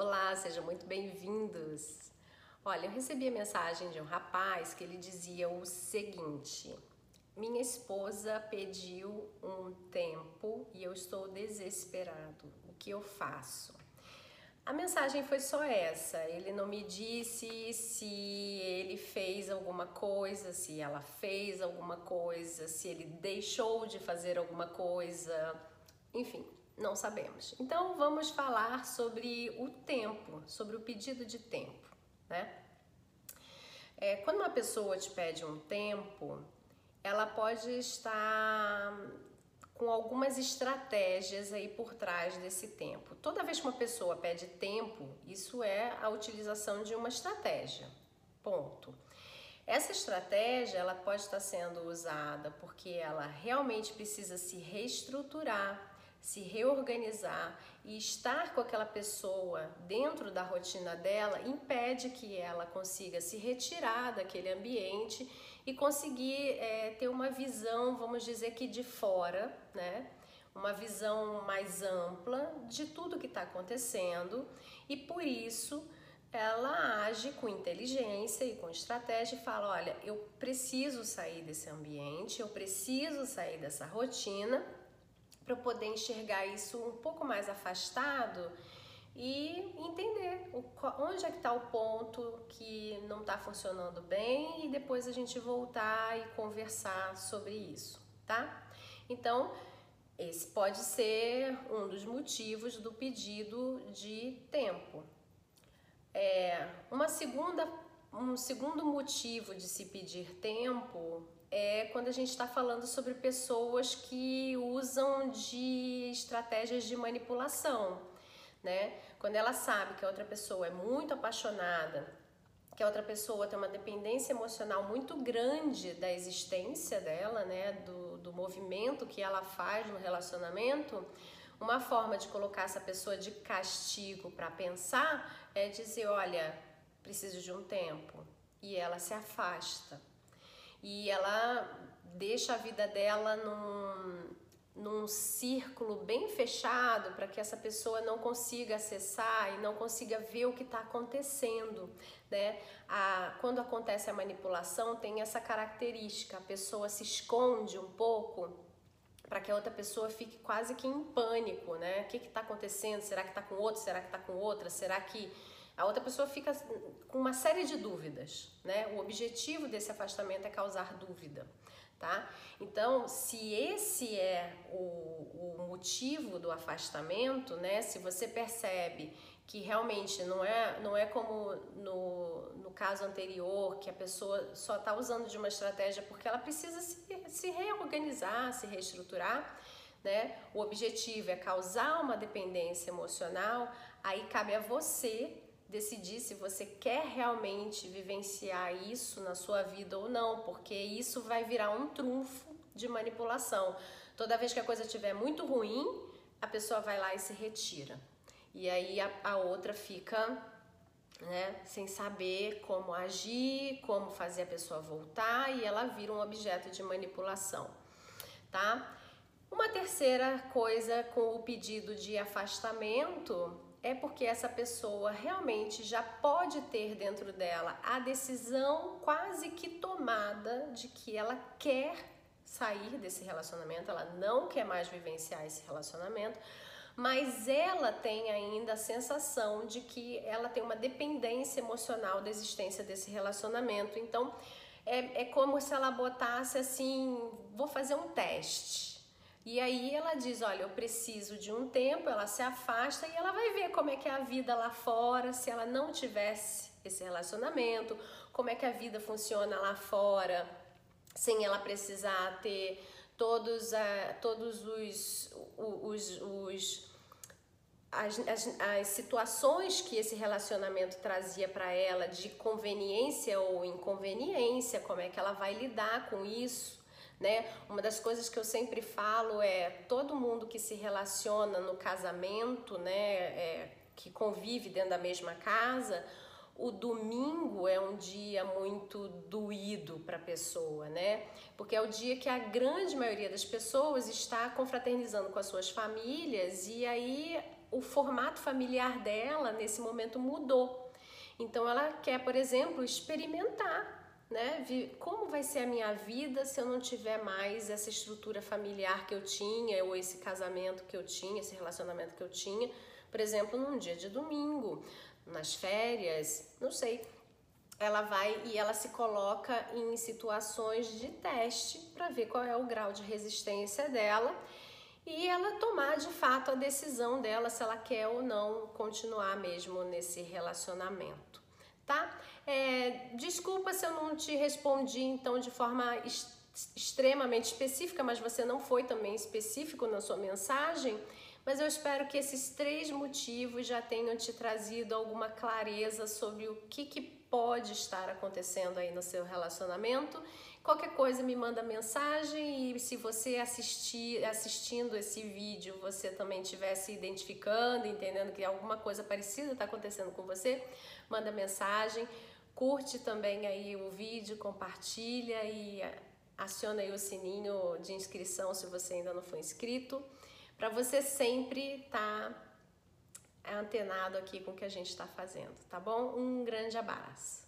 Olá, sejam muito bem-vindos. Olha, eu recebi a mensagem de um rapaz que ele dizia o seguinte: Minha esposa pediu um tempo e eu estou desesperado. O que eu faço? A mensagem foi só essa. Ele não me disse se ele fez alguma coisa, se ela fez alguma coisa, se ele deixou de fazer alguma coisa. Enfim, não sabemos. Então vamos falar sobre o tempo, sobre o pedido de tempo, né? É, quando uma pessoa te pede um tempo, ela pode estar com algumas estratégias aí por trás desse tempo. Toda vez que uma pessoa pede tempo, isso é a utilização de uma estratégia. Ponto. Essa estratégia ela pode estar sendo usada porque ela realmente precisa se reestruturar, se reorganizar e estar com aquela pessoa dentro da rotina dela impede que ela consiga se retirar daquele ambiente e conseguir é, ter uma visão, vamos dizer que de fora, né? Uma visão mais ampla de tudo que está acontecendo e por isso ela age com inteligência e com estratégia e fala: olha, eu preciso sair desse ambiente, eu preciso sair dessa rotina para poder enxergar isso um pouco mais afastado e entender onde é que está o ponto que não está funcionando bem e depois a gente voltar e conversar sobre isso, tá? Então, esse pode ser um dos motivos do pedido de tempo. É, uma segunda, um segundo motivo de se pedir tempo é quando a gente está falando sobre pessoas que usam de estratégias de manipulação, né? Quando ela sabe que a outra pessoa é muito apaixonada, que a outra pessoa tem uma dependência emocional muito grande da existência dela, né? Do, do movimento que ela faz no relacionamento, uma forma de colocar essa pessoa de castigo para pensar é dizer: olha, preciso de um tempo. E ela se afasta e ela deixa a vida dela num, num círculo bem fechado para que essa pessoa não consiga acessar e não consiga ver o que está acontecendo. Né? A, quando acontece a manipulação, tem essa característica: a pessoa se esconde um pouco para que a outra pessoa fique quase que em pânico, né? O que está acontecendo? Será que está com outro? Será que está com outra? Será que a outra pessoa fica com uma série de dúvidas, né? O objetivo desse afastamento é causar dúvida, tá? Então, se esse é o, o motivo do afastamento, né? Se você percebe que realmente não é, não é como no, no caso anterior, que a pessoa só está usando de uma estratégia porque ela precisa se, se reorganizar, se reestruturar, né? O objetivo é causar uma dependência emocional, aí cabe a você decidir se você quer realmente vivenciar isso na sua vida ou não, porque isso vai virar um trunfo de manipulação. Toda vez que a coisa estiver muito ruim, a pessoa vai lá e se retira. E aí a, a outra fica né, sem saber como agir, como fazer a pessoa voltar e ela vira um objeto de manipulação, tá? Uma terceira coisa com o pedido de afastamento é porque essa pessoa realmente já pode ter dentro dela a decisão quase que tomada de que ela quer sair desse relacionamento, ela não quer mais vivenciar esse relacionamento, mas ela tem ainda a sensação de que ela tem uma dependência emocional da existência desse relacionamento. Então é, é como se ela botasse assim: vou fazer um teste e aí ela diz: Olha, eu preciso de um tempo, ela se afasta e ela vai ver como é que é a vida lá fora, se ela não tivesse esse relacionamento, como é que a vida funciona lá fora, sem ela precisar ter todos, uh, todos os, os, os as, as, as, situações que esse relacionamento trazia para ela de conveniência ou inconveniência, como é que ela vai lidar com isso né? Uma das coisas que eu sempre falo é todo mundo que se relaciona no casamento, né, é, que convive dentro da mesma casa, o domingo é um dia muito doído para a pessoa, né? Porque é o dia que a grande maioria das pessoas está confraternizando com as suas famílias e aí o formato familiar dela nesse momento mudou. Então ela quer, por exemplo, experimentar né? Como vai ser a minha vida se eu não tiver mais essa estrutura familiar que eu tinha, ou esse casamento que eu tinha, esse relacionamento que eu tinha, por exemplo, num dia de domingo, nas férias, não sei. Ela vai e ela se coloca em situações de teste para ver qual é o grau de resistência dela e ela tomar de fato a decisão dela se ela quer ou não continuar mesmo nesse relacionamento, tá? É, desculpa se eu não te respondi então de forma extremamente específica, mas você não foi também específico na sua mensagem. Mas eu espero que esses três motivos já tenham te trazido alguma clareza sobre o que, que pode estar acontecendo aí no seu relacionamento. Qualquer coisa me manda mensagem e se você assistir, assistindo esse vídeo, você também estiver se identificando, entendendo que alguma coisa parecida está acontecendo com você, manda mensagem. Curte também aí o vídeo, compartilha e aciona aí o sininho de inscrição se você ainda não foi inscrito, para você sempre estar tá antenado aqui com o que a gente está fazendo, tá bom? Um grande abraço.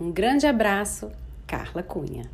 Um grande abraço, Carla Cunha.